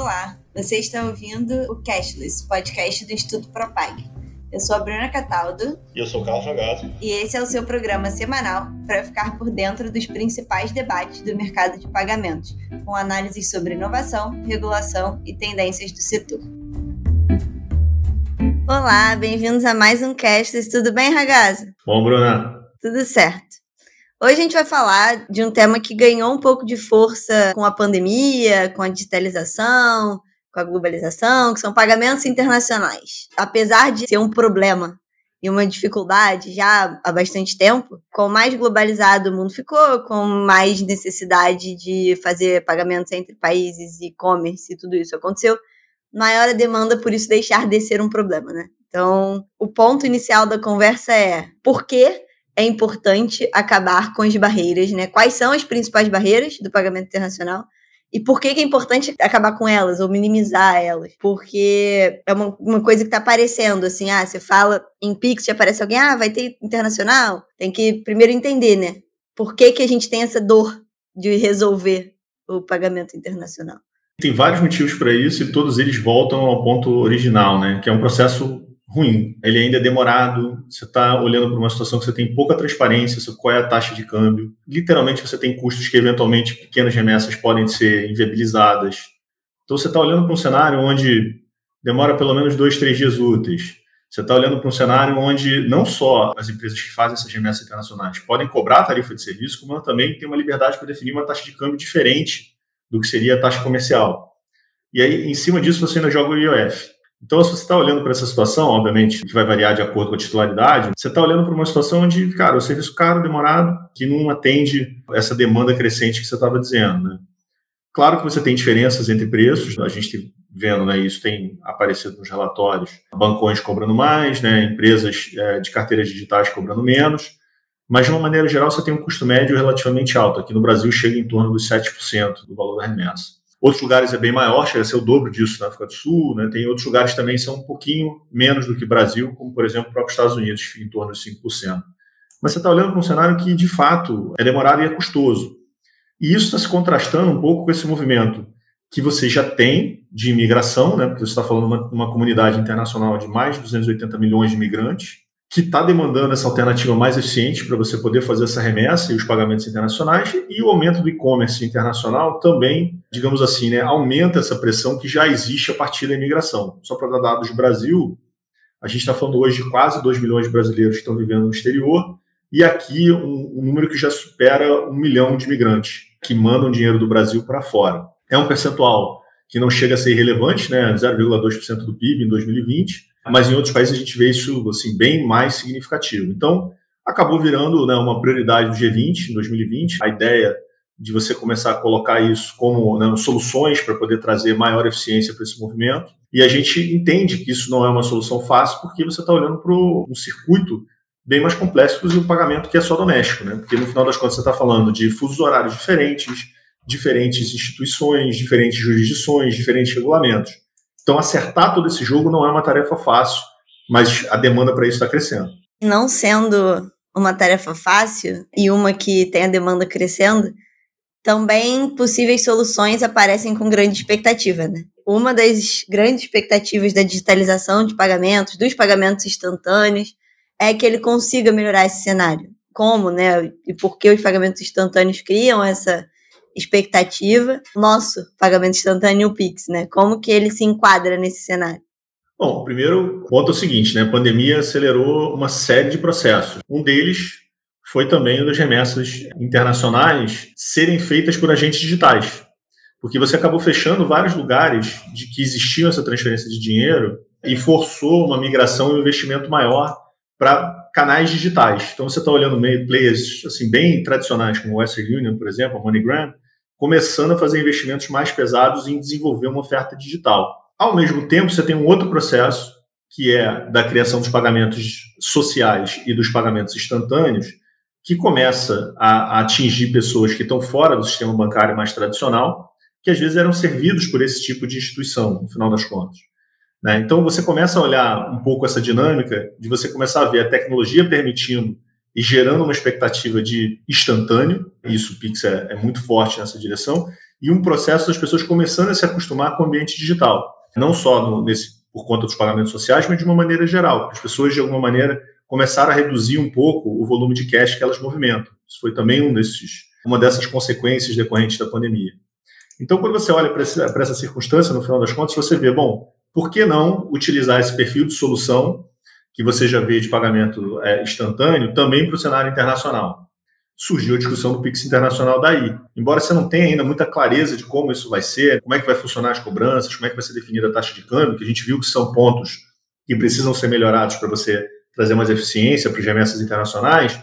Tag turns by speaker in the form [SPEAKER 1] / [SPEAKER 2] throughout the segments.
[SPEAKER 1] Olá, você está ouvindo o Cashless, podcast do Instituto Propag. Eu sou a Bruna Cataldo.
[SPEAKER 2] E eu sou o Carlos Jogado.
[SPEAKER 1] E esse é o seu programa semanal para ficar por dentro dos principais debates do mercado de pagamentos, com análises sobre inovação, regulação e tendências do setor. Olá, bem-vindos a mais um Cashless. Tudo bem, Ragazzo?
[SPEAKER 2] Bom, Bruna.
[SPEAKER 1] Tudo certo. Hoje a gente vai falar de um tema que ganhou um pouco de força com a pandemia, com a digitalização, com a globalização, que são pagamentos internacionais. Apesar de ser um problema e uma dificuldade já há bastante tempo, com mais globalizado o mundo ficou, com mais necessidade de fazer pagamentos entre países, e-commerce e tudo isso aconteceu, maior a demanda por isso deixar de ser um problema, né? Então, o ponto inicial da conversa é por que é importante acabar com as barreiras, né? Quais são as principais barreiras do pagamento internacional? E por que, é importante acabar com elas ou minimizar elas? Porque é uma, uma coisa que está aparecendo, assim, ah, você fala em Pix, te aparece alguém, ah, vai ter internacional? Tem que primeiro entender, né? Por que, que a gente tem essa dor de resolver o pagamento internacional?
[SPEAKER 2] Tem vários motivos para isso e todos eles voltam ao ponto original, né? Que é um processo ruim. Ele ainda é demorado, você está olhando para uma situação que você tem pouca transparência sobre qual é a taxa de câmbio. Literalmente, você tem custos que, eventualmente, pequenas remessas podem ser inviabilizadas. Então, você está olhando para um cenário onde demora pelo menos dois, três dias úteis. Você está olhando para um cenário onde não só as empresas que fazem essas remessas internacionais podem cobrar a tarifa de serviço, como ela também tem uma liberdade para definir uma taxa de câmbio diferente do que seria a taxa comercial. E aí, em cima disso, você ainda joga o IOF. Então, se você está olhando para essa situação, obviamente, que vai variar de acordo com a titularidade, você está olhando para uma situação onde, cara, o serviço caro, demorado, que não atende essa demanda crescente que você estava dizendo, né? Claro que você tem diferenças entre preços, a gente vendo, né, isso tem aparecido nos relatórios, bancões cobrando mais, né, empresas é, de carteiras digitais cobrando menos, mas de uma maneira geral você tem um custo médio relativamente alto, aqui no Brasil chega em torno dos 7% do valor da remessa. Outros lugares é bem maior, chega a ser o dobro disso na África do Sul, né? Tem outros lugares também que são um pouquinho menos do que Brasil, como por exemplo o próprio Estados Unidos, em torno de 5%. Mas você está olhando para um cenário que, de fato, é demorado e é custoso. E isso está se contrastando um pouco com esse movimento que você já tem de imigração, né? Porque você está falando de uma, uma comunidade internacional de mais de 280 milhões de imigrantes, que está demandando essa alternativa mais eficiente para você poder fazer essa remessa e os pagamentos internacionais, e o aumento do e-commerce internacional também, digamos assim, né, aumenta essa pressão que já existe a partir da imigração. Só para dar dados do Brasil, a gente está falando hoje de quase 2 milhões de brasileiros que estão vivendo no exterior, e aqui um, um número que já supera um milhão de imigrantes que mandam dinheiro do Brasil para fora. É um percentual que não chega a ser irrelevante, né, 0,2% do PIB em 2020, mas em outros países a gente vê isso assim bem mais significativo. Então, acabou virando né, uma prioridade do G20 em 2020, a ideia de você começar a colocar isso como né, soluções para poder trazer maior eficiência para esse movimento. E a gente entende que isso não é uma solução fácil, porque você está olhando para um circuito bem mais complexo do pagamento que é só doméstico, né? Porque no final das contas você está falando de fusos horários diferentes, diferentes instituições, diferentes jurisdições, diferentes regulamentos. Então, acertar todo esse jogo não é uma tarefa fácil, mas a demanda para isso está crescendo.
[SPEAKER 1] Não sendo uma tarefa fácil e uma que tem a demanda crescendo, também possíveis soluções aparecem com grande expectativa, né? Uma das grandes expectativas da digitalização de pagamentos, dos pagamentos instantâneos, é que ele consiga melhorar esse cenário. Como, né? E por que os pagamentos instantâneos criam essa expectativa, nosso pagamento instantâneo Pix, né? Como que ele se enquadra nesse cenário?
[SPEAKER 2] Bom, primeiro ponto é o seguinte, né? A pandemia acelerou uma série de processos. Um deles foi também o das remessas internacionais serem feitas por agentes digitais. Porque você acabou fechando vários lugares de que existia essa transferência de dinheiro e forçou uma migração e um investimento maior para canais digitais. Então você está olhando players assim bem tradicionais como Western Union, por exemplo, a MoneyGram, começando a fazer investimentos mais pesados em desenvolver uma oferta digital. Ao mesmo tempo, você tem um outro processo que é da criação dos pagamentos sociais e dos pagamentos instantâneos, que começa a, a atingir pessoas que estão fora do sistema bancário mais tradicional, que às vezes eram servidos por esse tipo de instituição, no final das contas. Né? Então, você começa a olhar um pouco essa dinâmica de você começar a ver a tecnologia permitindo e gerando uma expectativa de instantâneo, isso o Pix é, é muito forte nessa direção, e um processo das pessoas começando a se acostumar com o ambiente digital. Não só no, nesse, por conta dos pagamentos sociais, mas de uma maneira geral. As pessoas, de alguma maneira, começaram a reduzir um pouco o volume de cash que elas movimentam. Isso foi também um desses, uma dessas consequências decorrentes da pandemia. Então, quando você olha para essa circunstância, no final das contas, você vê, bom, por que não utilizar esse perfil de solução que você já vê de pagamento é, instantâneo também para o cenário internacional? surgiu a discussão do Pix Internacional daí. Embora você não tenha ainda muita clareza de como isso vai ser, como é que vai funcionar as cobranças, como é que vai ser definida a taxa de câmbio, que a gente viu que são pontos que precisam ser melhorados para você trazer mais eficiência para os remessas internacionais,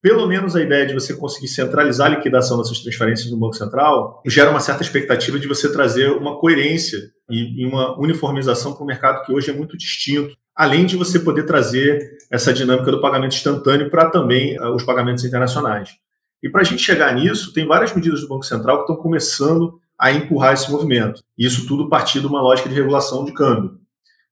[SPEAKER 2] pelo menos a ideia de você conseguir centralizar a liquidação dessas transferências no Banco Central gera uma certa expectativa de você trazer uma coerência e, uma uniformização para um mercado que hoje é muito distinto além de você poder trazer essa dinâmica do pagamento instantâneo para também uh, os pagamentos internacionais. E para a gente chegar nisso, tem várias medidas do Banco Central que estão começando a empurrar esse movimento. Isso tudo partir de uma lógica de regulação de câmbio.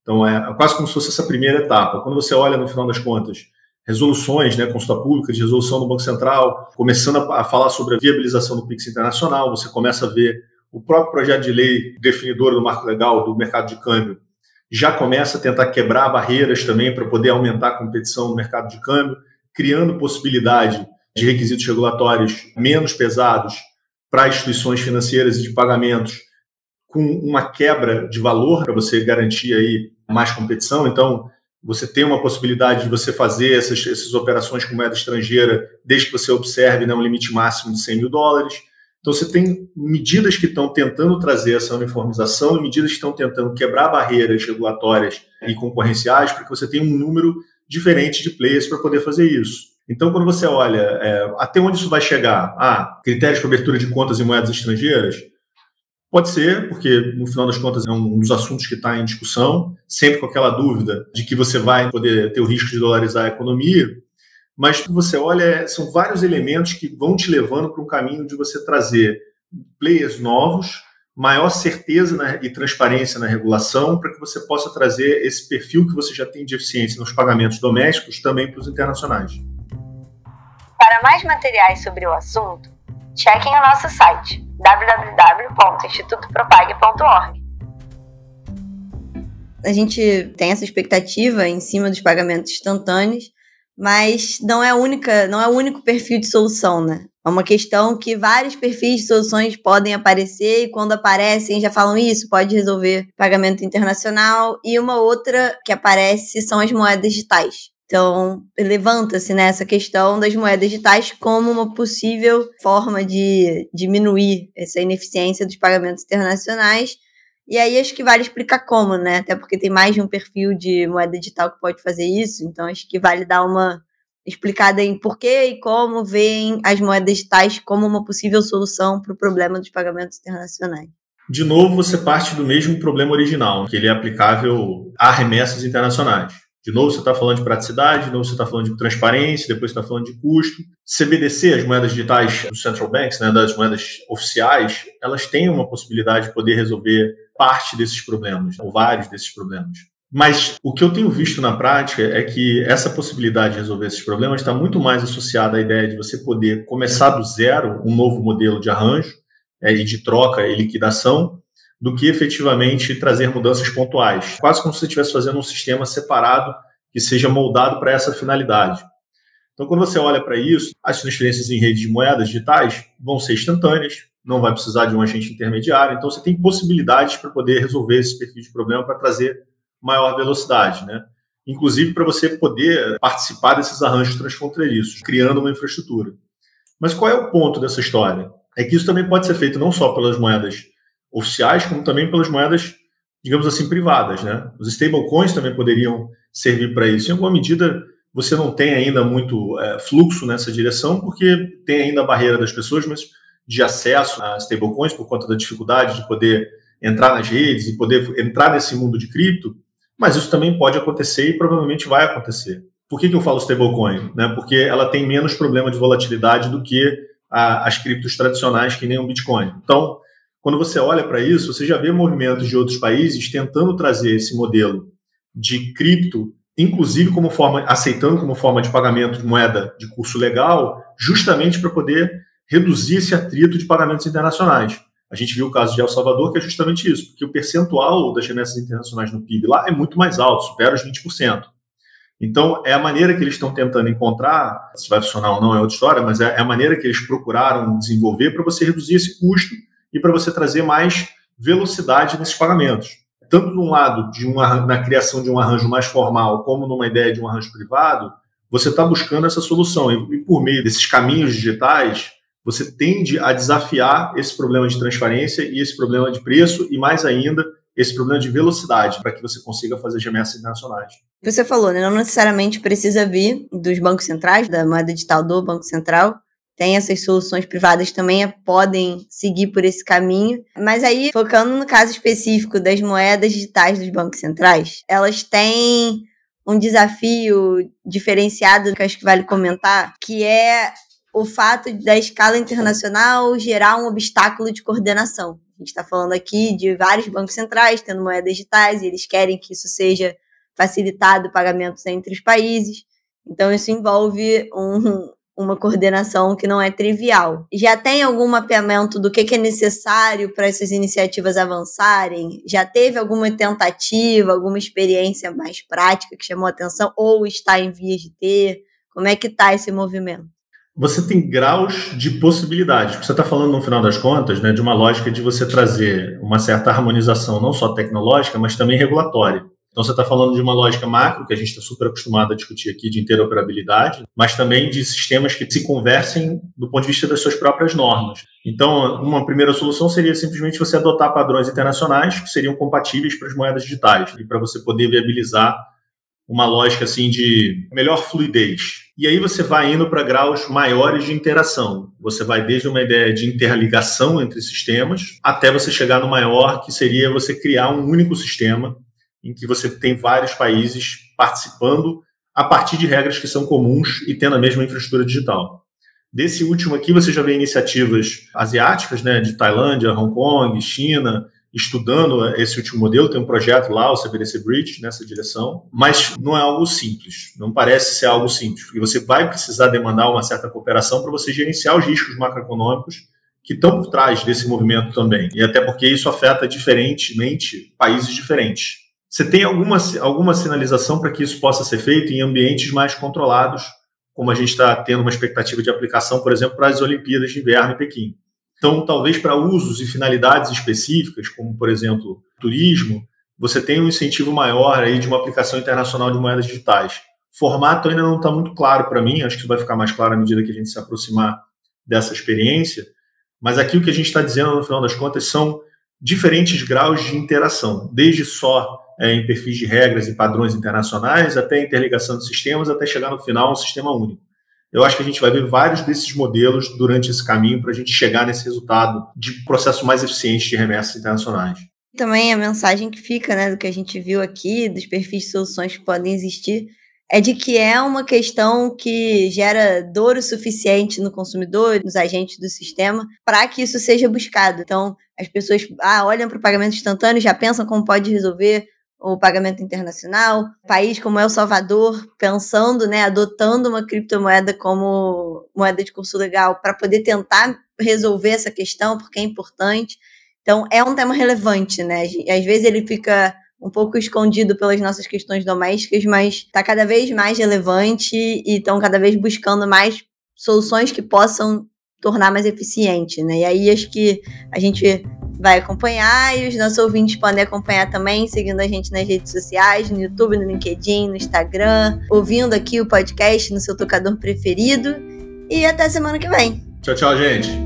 [SPEAKER 2] Então, é quase como se fosse essa primeira etapa. Quando você olha, no final das contas, resoluções, né, consulta pública de resolução do Banco Central, começando a, falar sobre a viabilização do PIX internacional, você começa a ver o próprio projeto de lei definidor do marco legal do mercado de câmbio já começa a tentar quebrar barreiras também para poder aumentar a competição no mercado de câmbio, criando possibilidade de requisitos regulatórios menos pesados para instituições financeiras e de pagamentos com uma quebra de valor para você garantir aí mais competição. Então, você tem uma possibilidade de você fazer essas, essas operações com moeda estrangeira desde que você observe né, um limite máximo de 100 mil dólares. Então, você tem medidas que estão tentando trazer essa uniformização e medidas que estão tentando quebrar barreiras regulatórias e concorrenciais para que você tenha um número diferente de players para poder fazer isso. Então, quando você olha é, até onde isso vai chegar, ah, critérios de abertura de contas em moedas estrangeiras, pode ser, porque no final das contas é um dos assuntos que está em discussão, sempre com aquela dúvida de que você vai poder ter o risco de dolarizar a economia, mas você olha, são vários elementos que vão te levando para um caminho de você trazer players novos, maior certeza e transparência na regulação, para que você possa trazer esse perfil que você já tem de eficiência nos pagamentos domésticos também para os internacionais.
[SPEAKER 3] Para mais materiais sobre o assunto, chequem o nosso site www.institutopropag.org.
[SPEAKER 1] A gente tem essa expectativa em cima dos pagamentos instantâneos, mas não é única, não é o único perfil de solução, né? É uma questão que vários perfis de soluções podem aparecer e quando aparecem já falam isso, pode resolver pagamento internacional e uma outra que aparece são as moedas digitais. Então, levanta-se nessa né, questão das moedas digitais como uma possível forma de diminuir essa ineficiência dos pagamentos internacionais e aí acho que vale explicar como, né? Até porque tem mais de um perfil de moeda digital que pode fazer isso, então acho que vale dar uma explicada em por que e como veem as moedas digitais como uma possível solução para o problema dos pagamentos internacionais.
[SPEAKER 2] De novo, você parte do mesmo problema original, que ele é aplicável a remessas internacionais. De novo, você está falando de praticidade, de novo, você está falando de transparência, depois você está falando de custo. CBDC, as moedas digitais dos central banks, né, das moedas oficiais, elas têm uma possibilidade de poder resolver parte desses problemas, ou vários desses problemas. Mas o que eu tenho visto na prática é que essa possibilidade de resolver esses problemas está muito mais associada à ideia de você poder começar do zero um novo modelo de arranjo é, e de troca e liquidação, do que efetivamente trazer mudanças pontuais. Quase como se você estivesse fazendo um sistema separado que seja moldado para essa finalidade. Então, quando você olha para isso, as transferências em redes de moedas digitais vão ser instantâneas, não vai precisar de um agente intermediário, então você tem possibilidades para poder resolver esse perfil de problema para trazer maior velocidade, né? Inclusive para você poder participar desses arranjos transfronteiriços, criando uma infraestrutura. Mas qual é o ponto dessa história? É que isso também pode ser feito não só pelas moedas oficiais, como também pelas moedas, digamos assim, privadas. Né? Os stablecoins também poderiam servir para isso. Em alguma medida, você não tem ainda muito é, fluxo nessa direção, porque tem ainda a barreira das pessoas, mas de acesso a stablecoins por conta da dificuldade de poder entrar nas redes e poder entrar nesse mundo de cripto, mas isso também pode acontecer e provavelmente vai acontecer. Por que, que eu falo stablecoin? Né? Porque ela tem menos problema de volatilidade do que a, as criptos tradicionais, que nem o Bitcoin. Então, quando você olha para isso, você já vê movimentos de outros países tentando trazer esse modelo de cripto, inclusive como forma, aceitando como forma de pagamento de moeda de curso legal, justamente para poder reduzir esse atrito de pagamentos internacionais. A gente viu o caso de El Salvador, que é justamente isso, porque o percentual das remessas internacionais no PIB lá é muito mais alto, supera os 20%. Então, é a maneira que eles estão tentando encontrar, se vai funcionar ou não é outra história, mas é a maneira que eles procuraram desenvolver para você reduzir esse custo e para você trazer mais velocidade nesses pagamentos. Tanto de um lado, de uma, na criação de um arranjo mais formal, como numa ideia de um arranjo privado, você está buscando essa solução. E, e por meio desses caminhos digitais, você tende a desafiar esse problema de transparência e esse problema de preço, e mais ainda, esse problema de velocidade, para que você consiga fazer remessas internacionais.
[SPEAKER 1] Você falou, né? não necessariamente precisa vir dos bancos centrais, da moeda digital do Banco Central, tem essas soluções privadas também é, podem seguir por esse caminho. Mas aí, focando no caso específico das moedas digitais dos bancos centrais, elas têm um desafio diferenciado que acho que vale comentar, que é o fato da escala internacional gerar um obstáculo de coordenação. A gente está falando aqui de vários bancos centrais tendo moedas digitais e eles querem que isso seja facilitado pagamentos entre os países. Então, isso envolve um, uma coordenação que não é trivial. Já tem algum mapeamento do que, é necessário para essas iniciativas avançarem? Já teve alguma tentativa, alguma experiência mais prática que chamou atenção ou está em vias de ter? Como é que está esse movimento?
[SPEAKER 2] Você tem graus de possibilidades. Você está falando, no final das contas, né, de uma lógica de você trazer uma certa harmonização, não só tecnológica, mas também regulatória. Então, você está falando de uma lógica macro, que a gente está super acostumado a discutir aqui, de interoperabilidade, mas também de sistemas que se conversem do ponto de vista das suas próprias normas. Então, uma primeira solução seria simplesmente você adotar padrões internacionais que seriam compatíveis para as moedas digitais, e para você poder viabilizar uma lógica assim de melhor fluidez. E aí você vai indo para graus maiores de interação. Você vai desde uma ideia de interligação entre sistemas até você chegar no maior, que seria você criar um único sistema em que você tem vários países participando a partir de regras que são comuns e tendo a mesma infraestrutura digital. Desse último aqui, você já vê iniciativas asiáticas, né, de Tailândia, Hong Kong, China, estudando esse último modelo. Tem um projeto lá, o CBDC Bridge, nessa direção, mas não é algo simples. Não parece ser algo simples, porque você vai precisar demandar uma certa cooperação para você gerenciar os riscos macroeconômicos que estão por trás desse movimento também. E até porque isso afeta diferentemente países diferentes. Você tem alguma, alguma sinalização para que isso possa ser feito em ambientes mais controlados, como a gente está tendo uma expectativa de aplicação, por exemplo, para as Olimpíadas de Inverno em Pequim? Então, talvez para usos e finalidades específicas, como, por exemplo, turismo, você tem um incentivo maior aí de uma aplicação internacional de moedas digitais. Formato ainda não está muito claro para mim, acho que isso vai ficar mais claro à medida que a gente se aproximar dessa experiência, mas aqui o que a gente está dizendo, no final das contas, são diferentes graus de interação, desde só é, em perfis de regras e padrões internacionais, até interligação de sistemas, até chegar no final um sistema único. Eu acho que a gente vai ver vários desses modelos durante esse caminho para a gente chegar nesse resultado de processo mais eficiente de remessas internacionais.
[SPEAKER 1] Também a mensagem que fica, né, do que a gente viu aqui, dos perfis de soluções que podem existir, é de que é uma questão que gera dor o suficiente no consumidor, nos agentes do sistema, para que isso seja buscado. Então, as pessoas ah, olham para o pagamento instantâneo, já pensam como pode resolver, o pagamento internacional, país como El Salvador pensando, né, adotando uma criptomoeda como moeda de curso legal para poder tentar resolver essa questão, porque é importante. Então, é um tema relevante, né? Às vezes ele fica um pouco escondido pelas nossas questões domésticas, mas está cada vez mais relevante e estão cada vez buscando mais soluções que possam tornar mais eficiente, né? E aí acho que a gente vai acompanhar e os nossos ouvintes podem acompanhar também, seguindo a gente nas redes sociais, no YouTube, no LinkedIn, no Instagram, ouvindo aqui o podcast no seu tocador preferido. E até semana que vem.
[SPEAKER 2] Tchau, tchau, gente.